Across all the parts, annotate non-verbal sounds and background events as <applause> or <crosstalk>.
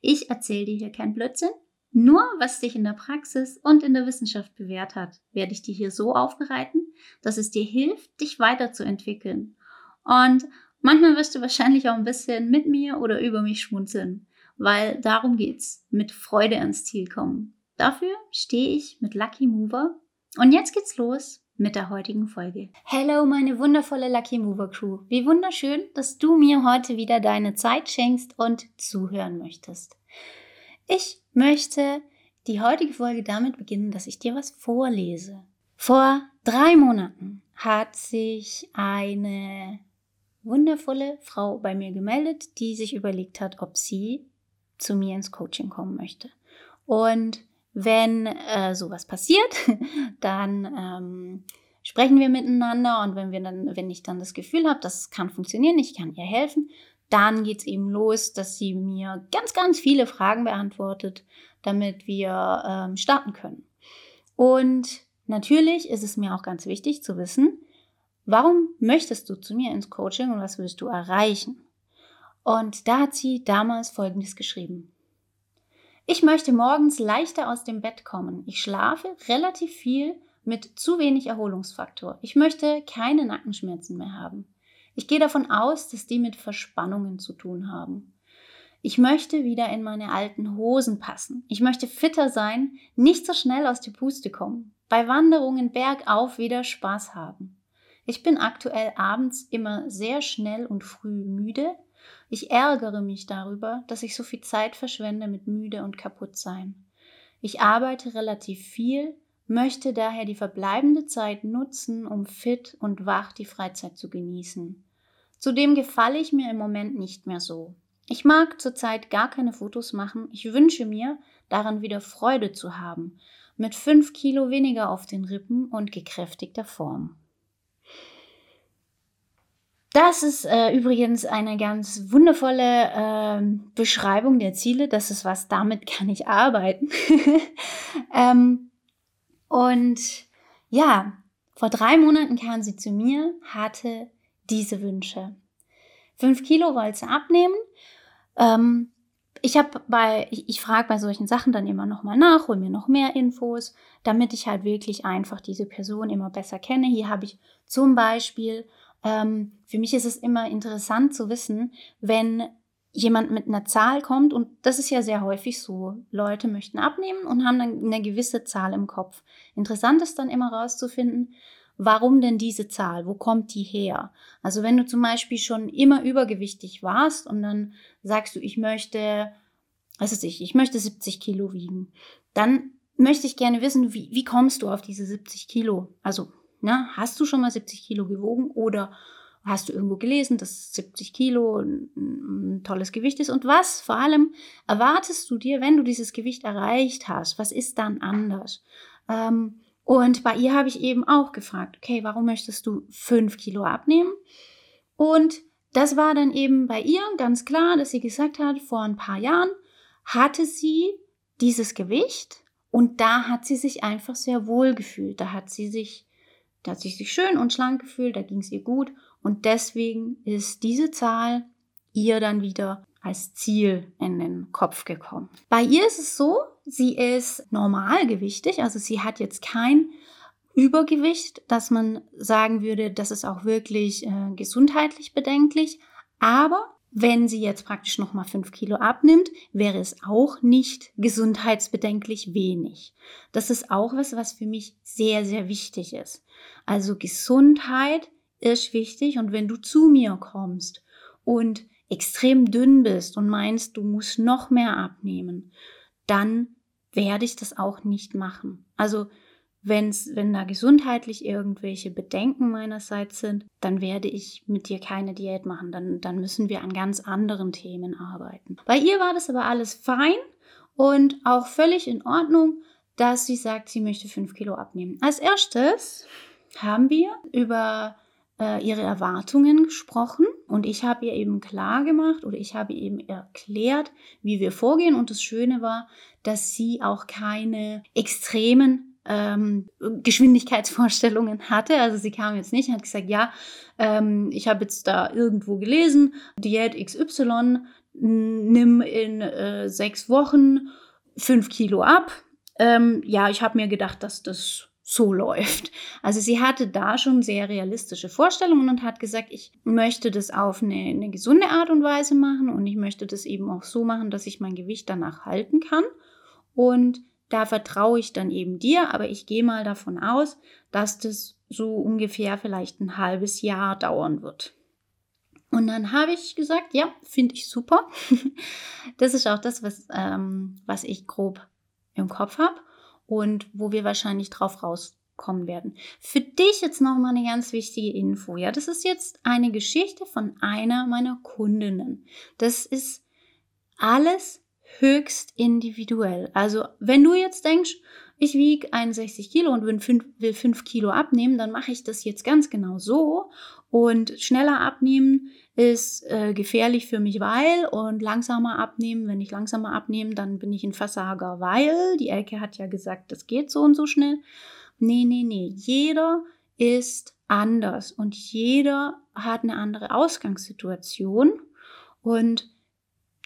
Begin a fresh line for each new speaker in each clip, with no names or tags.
Ich erzähle dir hier kein Blödsinn. Nur was sich in der Praxis und in der Wissenschaft bewährt hat, werde ich dir hier so aufbereiten, dass es dir hilft, dich weiterzuentwickeln. Und manchmal wirst du wahrscheinlich auch ein bisschen mit mir oder über mich schmunzeln, weil darum geht's, mit Freude ans Ziel kommen. Dafür stehe ich mit Lucky Mover. Und jetzt geht's los mit der heutigen Folge. Hello, meine wundervolle Lucky Mover Crew. Wie wunderschön, dass du mir heute wieder deine Zeit schenkst und zuhören möchtest. Ich möchte die heutige Folge damit beginnen, dass ich dir was vorlese. Vor drei Monaten hat sich eine wundervolle Frau bei mir gemeldet, die sich überlegt hat, ob sie zu mir ins Coaching kommen möchte. Und wenn äh, sowas passiert, <laughs> dann ähm, sprechen wir miteinander und wenn wir dann, wenn ich dann das Gefühl habe, das kann funktionieren, ich kann ihr helfen, dann geht es eben los, dass sie mir ganz, ganz viele Fragen beantwortet, damit wir ähm, starten können. Und natürlich ist es mir auch ganz wichtig zu wissen, warum möchtest du zu mir ins Coaching und was willst du erreichen? Und da hat sie damals Folgendes geschrieben. Ich möchte morgens leichter aus dem Bett kommen. Ich schlafe relativ viel mit zu wenig Erholungsfaktor. Ich möchte keine Nackenschmerzen mehr haben. Ich gehe davon aus, dass die mit Verspannungen zu tun haben. Ich möchte wieder in meine alten Hosen passen. Ich möchte fitter sein, nicht so schnell aus der Puste kommen. Bei Wanderungen bergauf wieder Spaß haben. Ich bin aktuell abends immer sehr schnell und früh müde ich ärgere mich darüber, dass ich so viel Zeit verschwende mit müde und kaputt sein. Ich arbeite relativ viel, möchte daher die verbleibende Zeit nutzen, um fit und wach die Freizeit zu genießen. Zudem gefalle ich mir im Moment nicht mehr so. Ich mag zurzeit gar keine Fotos machen. Ich wünsche mir, daran wieder Freude zu haben, mit fünf Kilo weniger auf den Rippen und gekräftigter Form. Das ist äh, übrigens eine ganz wundervolle äh, Beschreibung der Ziele. Das ist was, damit kann ich arbeiten. <laughs> ähm, und ja, vor drei Monaten kam sie zu mir, hatte diese Wünsche. Fünf Kilo wollte sie abnehmen. Ähm, ich habe bei, ich, ich frage bei solchen Sachen dann immer nochmal nach, hole mir noch mehr Infos, damit ich halt wirklich einfach diese Person immer besser kenne. Hier habe ich zum Beispiel ähm, für mich ist es immer interessant zu wissen, wenn jemand mit einer Zahl kommt, und das ist ja sehr häufig so, Leute möchten abnehmen und haben dann eine gewisse Zahl im Kopf. Interessant ist dann immer herauszufinden, warum denn diese Zahl, wo kommt die her? Also wenn du zum Beispiel schon immer übergewichtig warst und dann sagst du, ich möchte, was weiß ich, ich möchte 70 Kilo wiegen, dann möchte ich gerne wissen, wie, wie kommst du auf diese 70 Kilo? Also Ne? Hast du schon mal 70 Kilo gewogen oder hast du irgendwo gelesen, dass 70 Kilo ein, ein, tolles Gewicht ist? Und was vor allem erwartest du dir, wenn du dieses Gewicht erreicht hast? Was ist dann anders? Ähm, und bei ihr habe ich eben auch gefragt, okay, warum möchtest du 5 Kilo abnehmen? Und das war dann eben bei ihr ganz klar, dass sie gesagt hat, vor ein paar Jahren hatte sie dieses Gewicht und da hat sie sich einfach sehr wohl gefühlt. Da hat sie sich da hat sie sich schön und schlank gefühlt, da ging es ihr gut und deswegen ist diese Zahl ihr dann wieder als Ziel in den Kopf gekommen. Bei ihr ist es so, sie ist normalgewichtig, also sie hat jetzt kein Übergewicht, dass man sagen würde, das ist auch wirklich äh, gesundheitlich bedenklich, aber wenn sie jetzt praktisch nochmal fünf Kilo abnimmt, wäre es auch nicht gesundheitsbedenklich wenig. Das ist auch was, was für mich sehr, sehr wichtig ist. Also Gesundheit ist wichtig und wenn du zu mir kommst und extrem dünn bist und meinst, du musst noch mehr abnehmen, dann werde ich das auch nicht machen. Also Wenn's, wenn da gesundheitlich irgendwelche Bedenken meinerseits sind, dann werde ich mit dir keine Diät machen. Dann, dann müssen wir an ganz anderen Themen arbeiten. Bei ihr war das aber alles fein und auch völlig in Ordnung, dass sie sagt, sie möchte fünf Kilo abnehmen. Als erstes haben wir über äh, ihre Erwartungen gesprochen und ich habe ihr eben klar gemacht oder ich habe eben erklärt, wie wir vorgehen. Und das Schöne war, dass sie auch keine extremen ähm, Geschwindigkeitsvorstellungen hatte. Also sie kam jetzt nicht und hat gesagt, ja, ähm, ich habe jetzt da irgendwo gelesen, Diät XY, nimm in äh, sechs Wochen fünf Kilo ab. Ähm, ja, ich habe mir gedacht, dass das so läuft. Also sie hatte da schon sehr realistische Vorstellungen und hat gesagt, ich möchte das auf eine, eine gesunde Art und Weise machen und ich möchte das eben auch so machen, dass ich mein Gewicht danach halten kann. Und da vertraue ich dann eben dir, aber ich gehe mal davon aus, dass das so ungefähr vielleicht ein halbes Jahr dauern wird. Und dann habe ich gesagt, ja, finde ich super. <laughs> das ist auch das, was, ähm, was ich grob im Kopf habe und wo wir wahrscheinlich drauf rauskommen werden. Für dich jetzt noch mal eine ganz wichtige Info. Ja, das ist jetzt eine Geschichte von einer meiner Kundinnen. Das ist alles höchst individuell. Also wenn du jetzt denkst, ich wiege 61 Kilo und will 5, will 5 Kilo abnehmen, dann mache ich das jetzt ganz genau so. Und schneller abnehmen ist äh, gefährlich für mich, weil und langsamer abnehmen, wenn ich langsamer abnehme, dann bin ich ein Versager, weil die Elke hat ja gesagt, das geht so und so schnell. Nee, nee, nee. Jeder ist anders und jeder hat eine andere Ausgangssituation. Und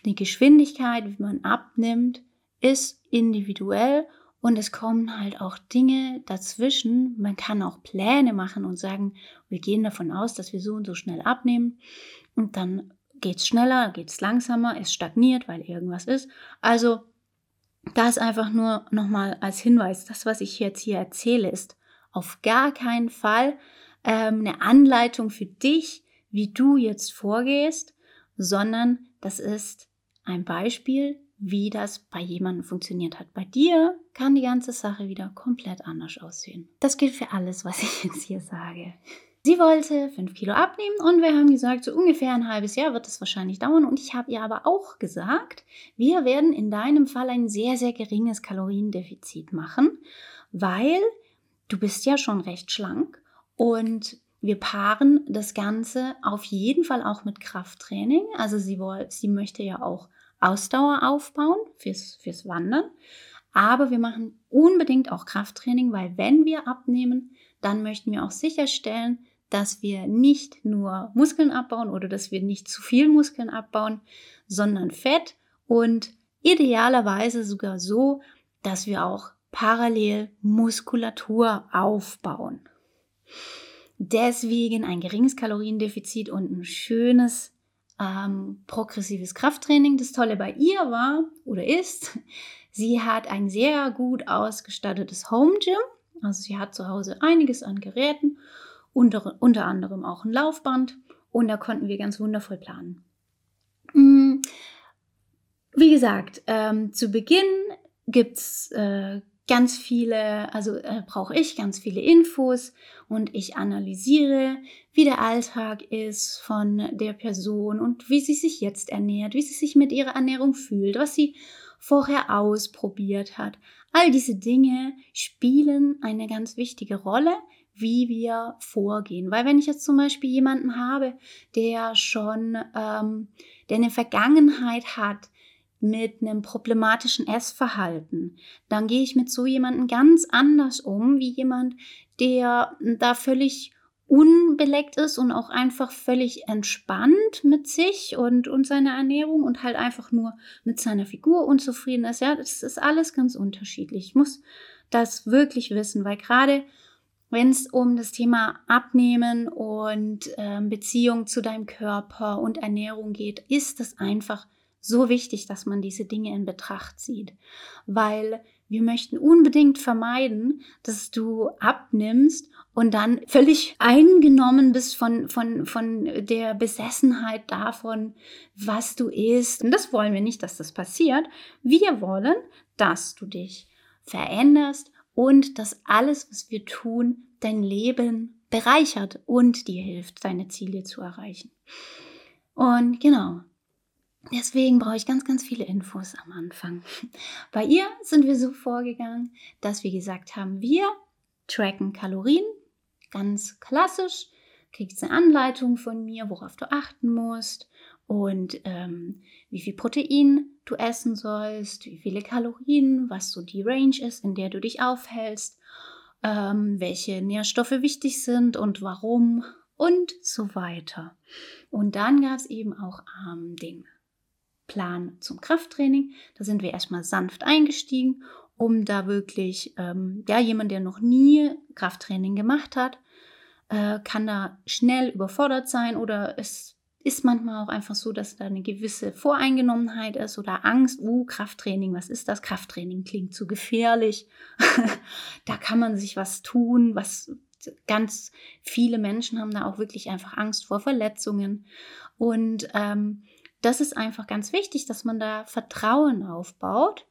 die Geschwindigkeit, wie man abnimmt, ist individuell und es kommen halt auch Dinge dazwischen. Man kann auch Pläne machen und sagen, wir gehen davon aus, dass wir so und so schnell abnehmen. Und dann geht es schneller, geht es langsamer, es stagniert, weil irgendwas ist. Also das einfach nur nochmal als Hinweis. Das, was ich jetzt hier erzähle, ist auf gar keinen Fall ähm, eine Anleitung für dich, wie du jetzt vorgehst, sondern das ist ein Beispiel, wie das bei jemandem funktioniert hat. Bei dir kann die ganze Sache wieder komplett anders aussehen. Das gilt für alles, was <laughs> ich jetzt hier sage. Sie wollte 5 Kilo abnehmen und wir haben gesagt, so ungefähr ein halbes Jahr wird es wahrscheinlich dauern. Und ich habe ihr aber auch gesagt, wir werden in deinem Fall ein sehr, sehr geringes Kaloriendefizit machen, weil du bist ja schon recht schlank und wir paaren das Ganze auf jeden Fall auch mit Krafttraining. Also sie, wollte, sie möchte ja auch Ausdauer aufbauen fürs, fürs Wandern. Aber wir machen unbedingt auch Krafttraining, weil wenn wir abnehmen, dann möchten wir auch sicherstellen, dass wir nicht nur Muskeln abbauen oder dass wir nicht zu viel Muskeln abbauen, sondern Fett und idealerweise sogar so, dass wir auch parallel Muskulatur aufbauen. Deswegen ein geringes Kaloriendefizit und ein schönes ähm, progressives Krafttraining. Das Tolle bei ihr war oder ist, sie hat ein sehr gut ausgestattetes Home Gym. Also sie hat zu Hause einiges an Geräten, unter, unter anderem auch ein Laufband und da konnten wir ganz wundervoll planen. Mm, wie gesagt, ähm, zu Beginn gibt es äh, ganz viele, also äh, brauche ich ganz viele Infos und ich analysiere, wie der Alltag ist von der Person und wie sie sich jetzt ernährt, wie sie sich mit ihrer Ernährung fühlt, was sie vorher ausprobiert hat. All diese Dinge spielen eine ganz wichtige Rolle, wie wir vorgehen. Weil wenn ich jetzt zum Beispiel jemanden habe, der schon, ähm, der eine Vergangenheit hat, mit einem problematischen Essverhalten, dann gehe ich mit so jemandem ganz anders um, wie jemand, der da völlig unbeleckt ist und auch einfach völlig entspannt mit sich und, und seiner Ernährung und halt einfach nur mit seiner Figur unzufrieden ist. Ja, das ist alles ganz unterschiedlich. Ich muss das wirklich wissen, weil gerade wenn es um das Thema Abnehmen und äh, Beziehung zu deinem Körper und Ernährung geht, ist es einfach so wichtig, dass man diese Dinge in Betracht zieht, weil wir möchten unbedingt vermeiden, dass du abnimmst und dann völlig eingenommen bist von, von, von der Besessenheit davon, was du isst. Und das wollen wir nicht, dass das passiert. Wir wollen, dass du dich veränderst und dass alles, was wir tun, dein Leben bereichert und dir hilft, deine Ziele zu erreichen. Und genau, Deswegen brauche ich ganz, ganz viele Infos am Anfang. <laughs> Bei ihr sind wir so vorgegangen, dass wir gesagt haben, wir tracken Kalorien, ganz klassisch, kriegst eine Anleitung von mir, worauf du achten musst und ähm, wie viel Protein du essen sollst, wie viele Kalorien, was so die Range ist, in der du dich aufhältst, ähm, welche Nährstoffe wichtig sind und warum und so weiter. Und dann gab es eben auch ähm, den Plan zum Krafttraining. Da sind wir erstmal sanft eingestiegen, um da wirklich, ähm, ja, jemand, der noch nie Krafttraining gemacht hat, äh, kann da schnell überfordert sein oder es ist manchmal auch einfach so, dass da eine gewisse Voreingenommenheit ist oder Angst. Uh, Krafttraining, was ist das? Krafttraining klingt zu gefährlich. <laughs> da kann man sich was tun, was ganz viele Menschen haben da auch wirklich einfach Angst vor Verletzungen. Und ähm, das ist einfach ganz wichtig, dass man da Vertrauen aufbaut.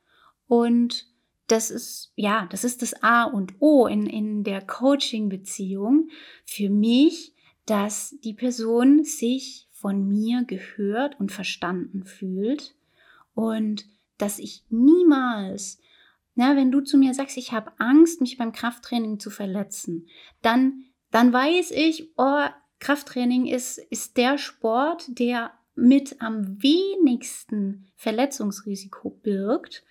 Und das ist, ja, das ist das A und O in, in der Coaching-Beziehung für mich, dass die Person sich von mir gehört und verstanden fühlt und dass ich niemals, na, wenn du zu mir sagst, ich habe Angst, mich beim Krafttraining zu verletzen, dann, dann weiß ich, oh, Krafttraining ist, ist der Sport, der mit am wenigsten Verletzungsrisiko birgt.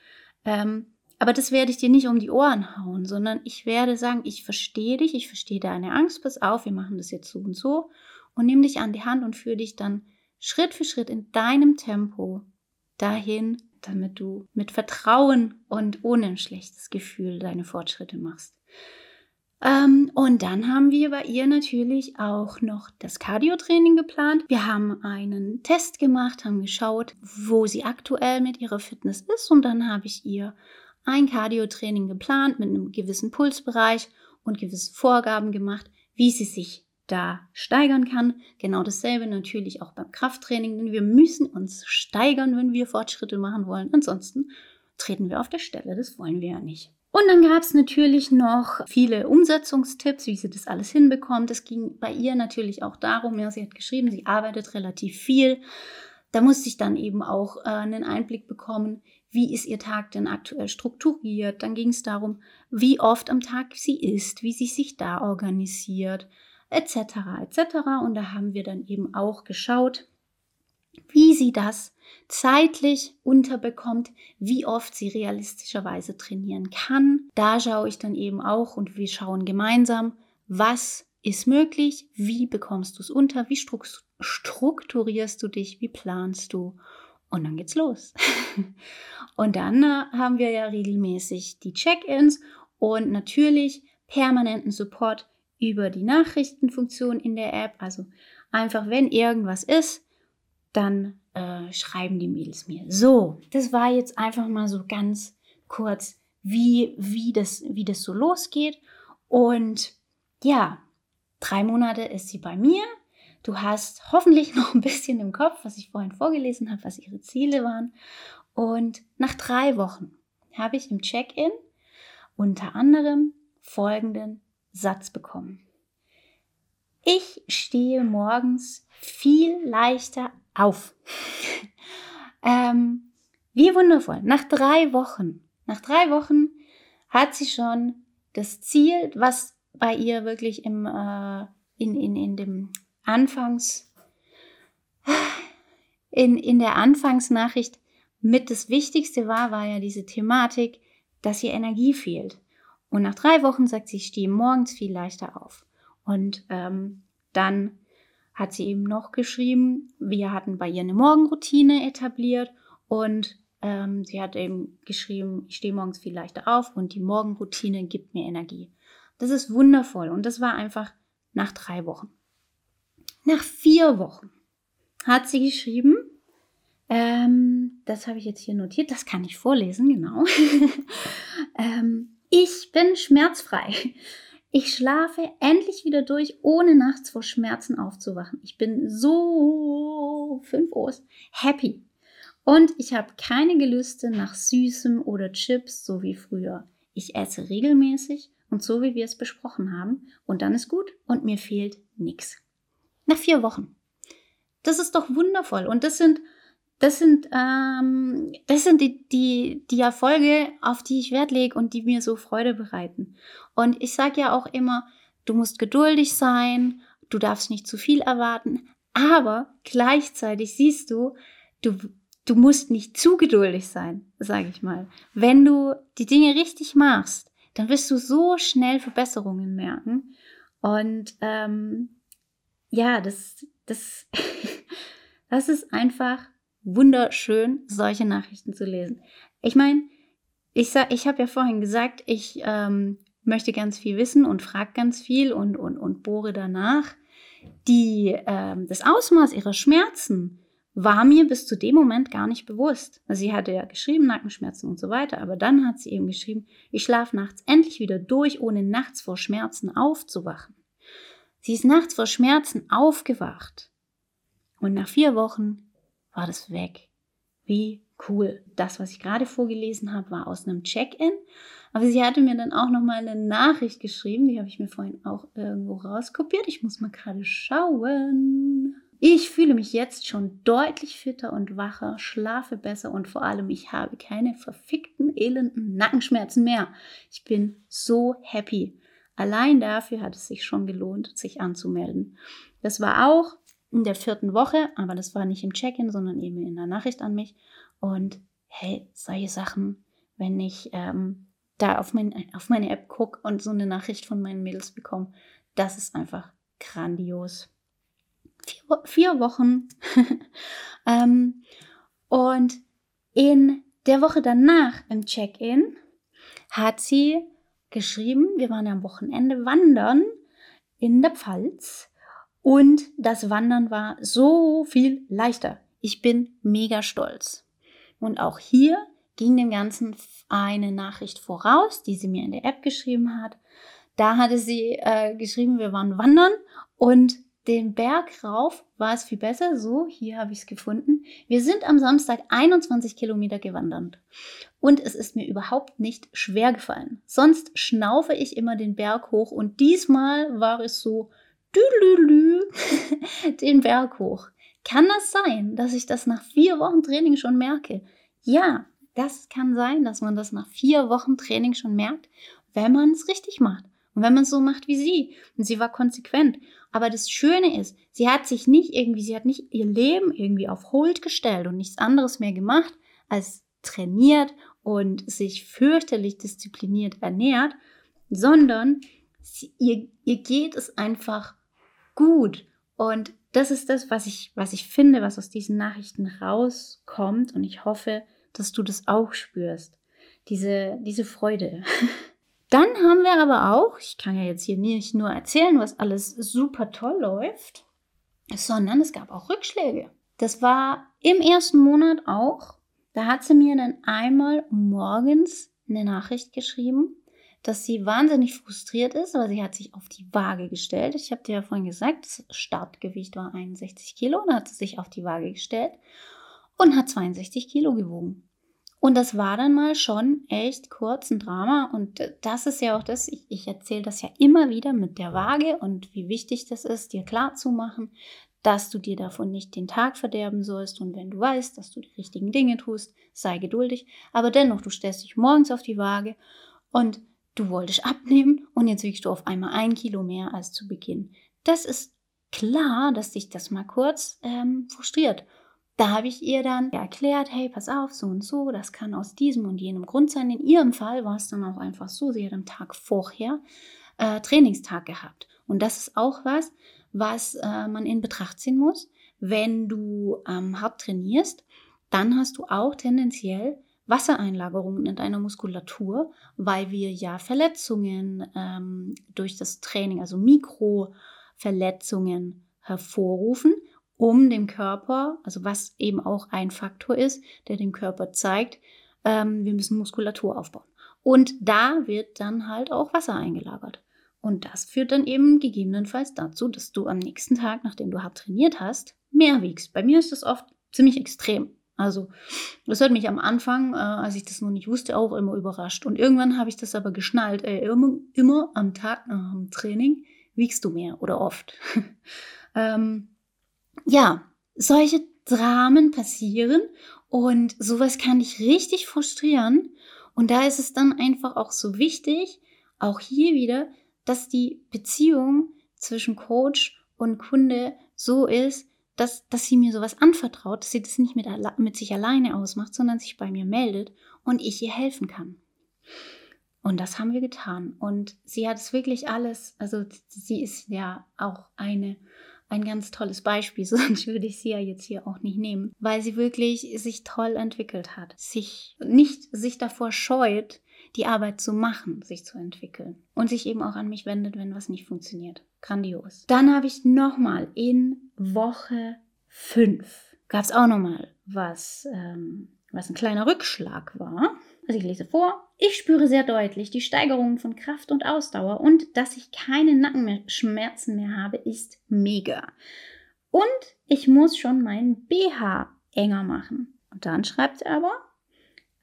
Ähm, aber das werde ich dir nicht um die Ohren hauen, sondern ich werde sagen, ich verstehe dich, ich verstehe deine Angst, pass auf, wir machen das jetzt so und so und nimm dich an die Hand und führe dich dann Schritt für Schritt in deinem Tempo dahin, damit du mit Vertrauen und ohne ein schlechtes Gefühl deine Fortschritte machst. Ähm, und dann haben wir bei ihr natürlich auch noch das Cardio-Training geplant. Wir haben einen Test gemacht, haben geschaut, wo sie aktuell mit ihrer Fitness ist. Und dann habe ich ihr ein Cardio-Training geplant mit einem gewissen Pulsbereich und gewisse Vorgaben gemacht, wie sie sich da steigern kann. Genau dasselbe natürlich auch beim Krafttraining, denn wir müssen uns steigern, wenn wir Fortschritte machen wollen. Ansonsten treten wir auf der Stelle, das wollen wir ja nicht. Und dann gab es natürlich noch viele Umsetzungstipps, wie sie das alles hinbekommt. Es ging bei ihr natürlich auch darum, ja, sie hat geschrieben, sie arbeitet relativ viel. Da musste ich dann eben auch äh, einen Einblick bekommen, wie ist ihr Tag denn aktuell strukturiert. Dann ging es darum, wie oft am Tag sie isst, wie sie sich da organisiert, etc. etc. Und da haben wir dann eben auch geschaut, wie sie das zeitlich unterbekommt, wie oft sie realistischerweise trainieren kann. Da schaue ich dann eben auch und wir schauen gemeinsam, was ist möglich, wie bekommst du es unter, wie strukturierst du dich, wie planst du und dann geht's los. <laughs> und dann äh, haben wir ja regelmäßig die Check-ins und natürlich permanenten Support über die Nachrichtenfunktion in der App. Also einfach, wenn irgendwas ist, dann äh, schreiben die Mädels mir. So, das war jetzt einfach mal so ganz kurz, wie, wie, das, wie das so losgeht. Und ja, drei Monate ist sie bei mir. Du hast hoffentlich <laughs> noch ein bisschen im Kopf, was ich vorhin vorgelesen habe, was ihre Ziele waren. Und nach drei Wochen habe ich im Check-in unter anderem folgenden Satz bekommen. Ich stehe morgens viel leichter auf. ähm, wie wundervoll. Nach drei Wochen, nach drei Wochen hat sie schon das Ziel, was bei ihr wirklich im, äh, in, in, in dem Anfangs, in, in der Anfangsnachricht mit das Wichtigste war, war ja diese Thematik, dass ihr Energie fehlt. Und nach drei Wochen sagt sie, ich stehe morgens viel leichter auf. Und ähm, dann hat sie eben noch geschrieben, wir hatten bei ihr eine Morgenroutine etabliert und ähm, sie hat eben geschrieben, ich stehe morgens viel leichter auf und die Morgenroutine gibt mir Energie. Das ist wundervoll und das war einfach nach drei Wochen. Nach vier Wochen hat sie geschrieben, ähm, das habe ich jetzt hier notiert, das kann ich vorlesen, genau. <laughs> ähm, ich bin schmerzfrei. Ich schlafe endlich wieder durch, ohne nachts vor Schmerzen aufzuwachen. Ich bin so fünf O's happy. Und ich habe keine Gelüste nach Süßem oder Chips, so wie früher. Ich esse regelmäßig und so wie wir es besprochen haben. Und dann ist gut und mir fehlt nichts. Nach vier Wochen. Das ist doch wundervoll. Und das sind das sind, ähm, das sind die, die, die Erfolge, auf die ich Wert lege und die mir so Freude bereiten. Und ich sage ja auch immer, du musst geduldig sein, du darfst nicht zu viel erwarten, aber gleichzeitig siehst du, du, du musst nicht zu geduldig sein, sage ich mal. Wenn du die Dinge richtig machst, dann wirst du so schnell Verbesserungen merken. Und ähm, ja, das, das, <laughs> das ist einfach wunderschön, solche Nachrichten zu lesen. Ich meine, ich, ich habe ja vorhin gesagt, ich ähm, möchte ganz viel wissen und frage ganz viel und, und, und bohre danach. Die, ähm, das Ausmaß ihrer Schmerzen war mir bis zu dem Moment gar nicht bewusst. Also sie hatte ja geschrieben, Nackenschmerzen und so weiter, aber dann hat sie eben geschrieben, ich schlafe nachts endlich wieder durch, ohne nachts vor Schmerzen aufzuwachen. Sie ist nachts vor Schmerzen aufgewacht. Und nach vier Wochen war das weg. Wie cool. Das, was ich gerade vorgelesen habe, war aus einem Check-in. Aber sie hatte mir dann auch nochmal eine Nachricht geschrieben. Die habe ich mir vorhin auch irgendwo rauskopiert. Ich muss mal gerade schauen. Ich fühle mich jetzt schon deutlich fitter und wacher, schlafe besser und vor allem ich habe keine verfickten, elenden Nackenschmerzen mehr. Ich bin so happy. Allein dafür hat es sich schon gelohnt, sich anzumelden. Das war auch in der vierten Woche, aber das war nicht im Check-in, sondern eben in der Nachricht an mich. Und hey, solche Sachen, wenn ich ähm, da auf, mein, auf meine App gucke und so eine Nachricht von meinen Mädels bekomme, das ist einfach grandios. Vier, vier Wochen. <laughs> ähm, und in der Woche danach im Check-in hat sie geschrieben, wir waren ja am Wochenende wandern in der Pfalz und das Wandern war so viel leichter. Ich bin mega stolz. Und auch hier ging dem Ganzen eine Nachricht voraus, die sie mir in der App geschrieben hat. Da hatte sie äh, geschrieben, wir waren wandern und den Berg rauf war es viel besser. So, hier habe ich es gefunden. Wir sind am Samstag 21 Kilometer gewandert. Und es ist mir überhaupt nicht schwer gefallen. Sonst schnaufe ich immer den Berg hoch und diesmal war es so <laughs> den Berg hoch. Kann das sein, dass ich das nach vier Wochen Training schon merke? Ja, das kann sein, dass man das nach vier Wochen Training schon merkt, wenn man es richtig macht. Und wenn man es so macht wie sie. Und sie war konsequent. Aber das Schöne ist, sie hat sich nicht irgendwie, sie hat nicht ihr Leben irgendwie auf Hold gestellt und nichts anderes mehr gemacht, als trainiert und sich fürchterlich diszipliniert ernährt, sondern sie, ihr, ihr geht es einfach gut. Und das ist das, was ich, was ich finde, was aus diesen Nachrichten rauskommt. Und ich hoffe, dass du das auch spürst. Diese, diese Freude. <laughs> Dann haben wir aber auch, ich kann ja jetzt hier nicht nur erzählen, was alles super toll läuft, sondern es gab auch Rückschläge. Das war im ersten Monat auch. Da hat sie mir dann einmal morgens eine Nachricht geschrieben dass sie wahnsinnig frustriert ist, aber sie hat sich auf die Waage gestellt. Ich habe dir ja vorhin gesagt, das Startgewicht war 61 Kilo und hat sie sich auf die Waage gestellt und hat 62 Kilo gewogen. Und das war dann mal schon echt kurz ein Drama. Und das ist ja auch das, ich, ich erzähle das ja immer wieder mit der Waage und wie wichtig das ist, dir klarzumachen, dass du dir davon nicht den Tag verderben sollst. Und wenn du weißt, dass du die richtigen Dinge tust, sei geduldig. Aber dennoch, du stellst dich morgens auf die Waage und du wolltest abnehmen und jetzt wiegst du auf einmal ein Kilo mehr als zu Beginn. Das ist klar, dass dich das mal kurz ähm, frustriert. Da habe ich ihr dann erklärt, hey, pass auf, so und so, das kann aus diesem und jenem Grund sein. In ihrem Fall war es dann auch einfach so, sie hat am Tag vorher äh, Trainingstag gehabt. Und das ist auch was, was äh, man in Betracht ziehen muss. Wenn du ähm, hart trainierst, dann hast du auch tendenziell Wassereinlagerungen in deiner Muskulatur, weil wir ja Verletzungen ähm, durch das Training, also Mikroverletzungen hervorrufen, um dem Körper, also was eben auch ein Faktor ist, der dem Körper zeigt, ähm, wir müssen Muskulatur aufbauen. Und da wird dann halt auch Wasser eingelagert. Und das führt dann eben gegebenenfalls dazu, dass du am nächsten Tag, nachdem du hart trainiert hast, mehr wiegst. Bei mir ist das oft ziemlich extrem. Also, das hat mich am Anfang, äh, als ich das noch nicht wusste, auch immer überrascht. Und irgendwann habe ich das aber geschnallt. Ey, immer, immer am Tag nach dem Training wiegst du mehr oder oft. <laughs> ähm, ja, solche Dramen passieren und sowas kann dich richtig frustrieren. Und da ist es dann einfach auch so wichtig, auch hier wieder, dass die Beziehung zwischen Coach und Kunde so ist, dass, dass sie mir sowas anvertraut, dass sie das nicht mit, mit sich alleine ausmacht, sondern sich bei mir meldet und ich ihr helfen kann. Und das haben wir getan. Und sie hat es wirklich alles, also sie ist ja auch eine, ein ganz tolles Beispiel, <laughs> sonst würde ich sie ja jetzt hier auch nicht nehmen, weil sie wirklich sich toll entwickelt hat, sich nicht sich davor scheut, die Arbeit zu machen, sich zu entwickeln und sich eben auch an mich wendet, wenn was nicht funktioniert. Grandios. Dann habe ich nochmal in Woche 5 gab es auch nochmal was, ähm, was ein kleiner Rückschlag war. Also ich lese vor. Ich spüre sehr deutlich die Steigerungen von Kraft und Ausdauer und dass ich keine Nackenschmerzen mehr habe, ist mega. Und ich muss schon meinen BH enger machen. Und dann schreibt er aber,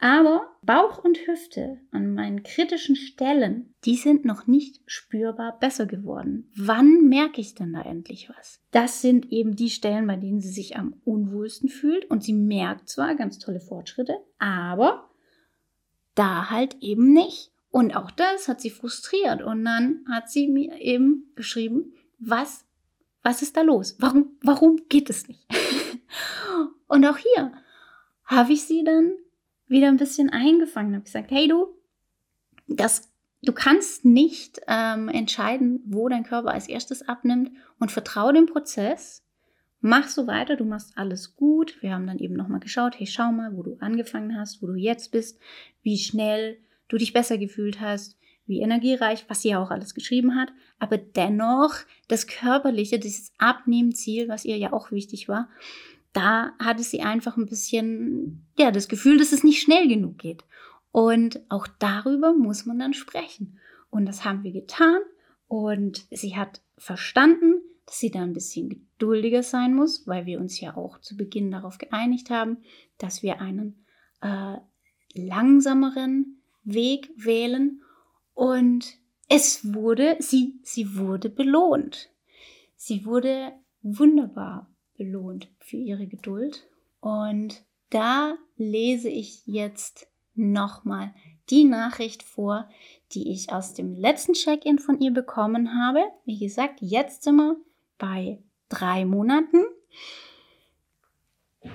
aber Bauch und Hüfte an meinen kritischen Stellen, die sind noch nicht spürbar besser geworden. Wann merke ich denn da endlich was? Das sind eben die Stellen, bei denen sie sich am unwohlsten fühlt und sie merkt zwar ganz tolle Fortschritte, aber da halt eben nicht. Und auch das hat sie frustriert. Und dann hat sie mir eben geschrieben, was, was ist da los? Warum, warum geht es nicht? <laughs> und auch hier habe ich sie dann wieder ein bisschen eingefangen, habe gesagt, hey du, das, du kannst nicht ähm, entscheiden, wo dein Körper als erstes abnimmt und vertraue dem Prozess. Mach so weiter, du machst alles gut. Wir haben dann eben nochmal geschaut, hey, schau mal, wo du angefangen hast, wo du jetzt bist, wie schnell du dich besser gefühlt hast, wie energiereich, was sie ja auch alles geschrieben hat. Aber dennoch das Körperliche, dieses Abnehmziel, was ihr ja auch wichtig war, da hatte sie einfach ein bisschen, ja, das Gefühl, dass es nicht schnell genug geht. Und auch darüber muss man dann sprechen. Und das haben wir getan. Und sie hat verstanden, dass sie da ein bisschen geduldiger sein muss, weil wir uns ja auch zu Beginn darauf geeinigt haben, dass wir einen äh, langsameren Weg wählen. Und es wurde, sie, sie wurde belohnt. Sie wurde wunderbar belohnt für ihre Geduld. Und da lese ich jetzt nochmal die Nachricht vor, die ich aus dem letzten Check-in von ihr bekommen habe. Wie gesagt, jetzt sind wir bei drei Monaten.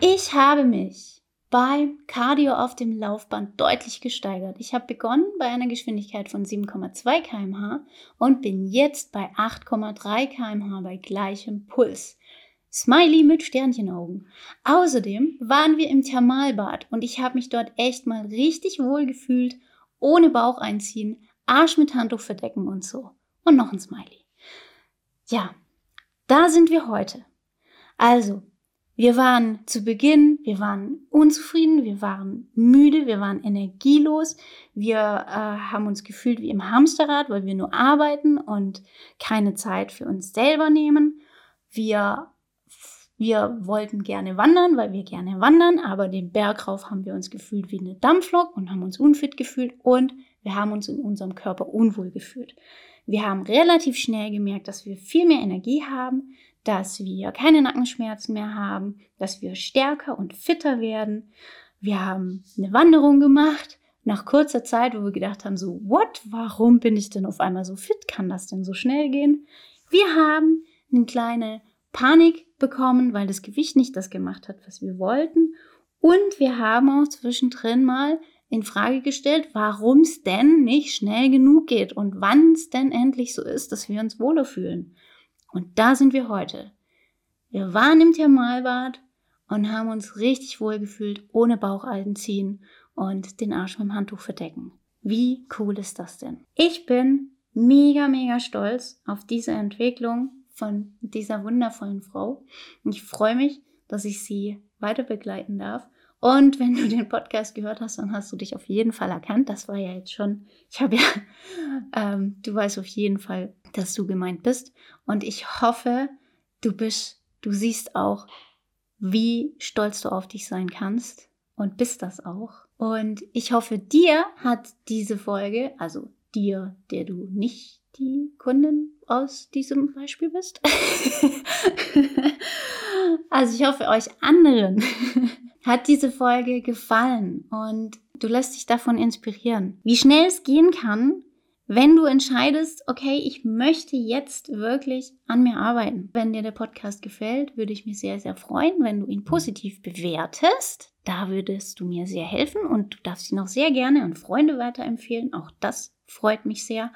Ich habe mich beim Cardio auf dem Laufband deutlich gesteigert. Ich habe begonnen bei einer Geschwindigkeit von 7,2 km/h und bin jetzt bei 8,3 km/h bei gleichem Puls. Smiley mit Sternchenaugen. Außerdem waren wir im Thermalbad und ich habe mich dort echt mal richtig wohl gefühlt, ohne Bauch einziehen, Arsch mit Handtuch verdecken und so. Und noch ein Smiley. Ja, da sind wir heute. Also, wir waren zu Beginn, wir waren unzufrieden, wir waren müde, wir waren energielos, wir äh, haben uns gefühlt wie im Hamsterrad, weil wir nur arbeiten und keine Zeit für uns selber nehmen. Wir wir wollten gerne wandern, weil wir gerne wandern, aber den Berg rauf haben wir uns gefühlt wie eine Dampflok und haben uns unfit gefühlt und wir haben uns in unserem Körper unwohl gefühlt. Wir haben relativ schnell gemerkt, dass wir viel mehr Energie haben, dass wir keine Nackenschmerzen mehr haben, dass wir stärker und fitter werden. Wir haben eine Wanderung gemacht nach kurzer Zeit, wo wir gedacht haben, so, what, warum bin ich denn auf einmal so fit? Kann das denn so schnell gehen? Wir haben eine kleine Panik bekommen, weil das Gewicht nicht das gemacht hat, was wir wollten. Und wir haben auch zwischendrin mal in Frage gestellt, warum es denn nicht schnell genug geht und wann es denn endlich so ist, dass wir uns wohler fühlen. Und da sind wir heute. Wir waren im Thermalbad und haben uns richtig wohl gefühlt, ohne Bauchalten ziehen und den Arsch mit dem Handtuch verdecken. Wie cool ist das denn? Ich bin mega, mega stolz auf diese Entwicklung von dieser wundervollen Frau. Und ich freue mich, dass ich sie weiter begleiten darf. Und wenn du den Podcast gehört hast, dann hast du dich auf jeden Fall erkannt. Das war ja jetzt schon, ich habe ja, <laughs> ähm, du weißt auf jeden Fall, dass du gemeint bist. Und ich hoffe, du bist, du siehst auch, wie stolz du auf dich sein kannst und bist das auch. Und ich hoffe, dir hat diese Folge, also dir, der du nicht die Kundin aus diesem Beispiel bist. <laughs> also ich hoffe, euch anderen <laughs> hat diese Folge gefallen und du lässt dich davon inspirieren. Wie schnell es gehen kann, wenn du entscheidest, okay, ich möchte jetzt wirklich an mir arbeiten. Wenn dir der Podcast gefällt, würde ich mich sehr, sehr freuen, wenn du ihn positiv bewertest. Da würdest du mir sehr helfen und du darfst ihn auch sehr gerne an Freunde weiterempfehlen. Auch das freut mich sehr.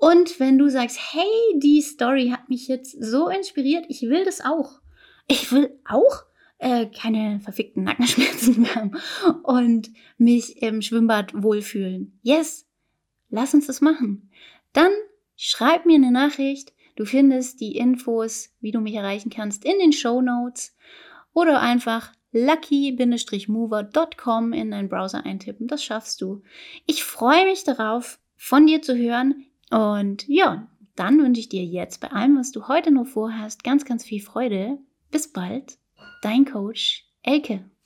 Und wenn du sagst, hey, die Story hat mich jetzt so inspiriert, ich will das auch. Ich will auch äh, keine verfickten Nackenschmerzen mehr <laughs> haben und mich im Schwimmbad wohlfühlen. Yes, lass uns das machen. Dann schreib mir eine Nachricht. Du findest die Infos, wie du mich erreichen kannst, in den Show Notes oder einfach lucky-mover.com in deinen Browser eintippen. Das schaffst du. Ich freue mich darauf, von dir zu hören. Und ja, dann wünsche ich dir jetzt bei allem, was du heute noch vorhast, ganz, ganz viel Freude. Bis bald. Dein Coach Elke.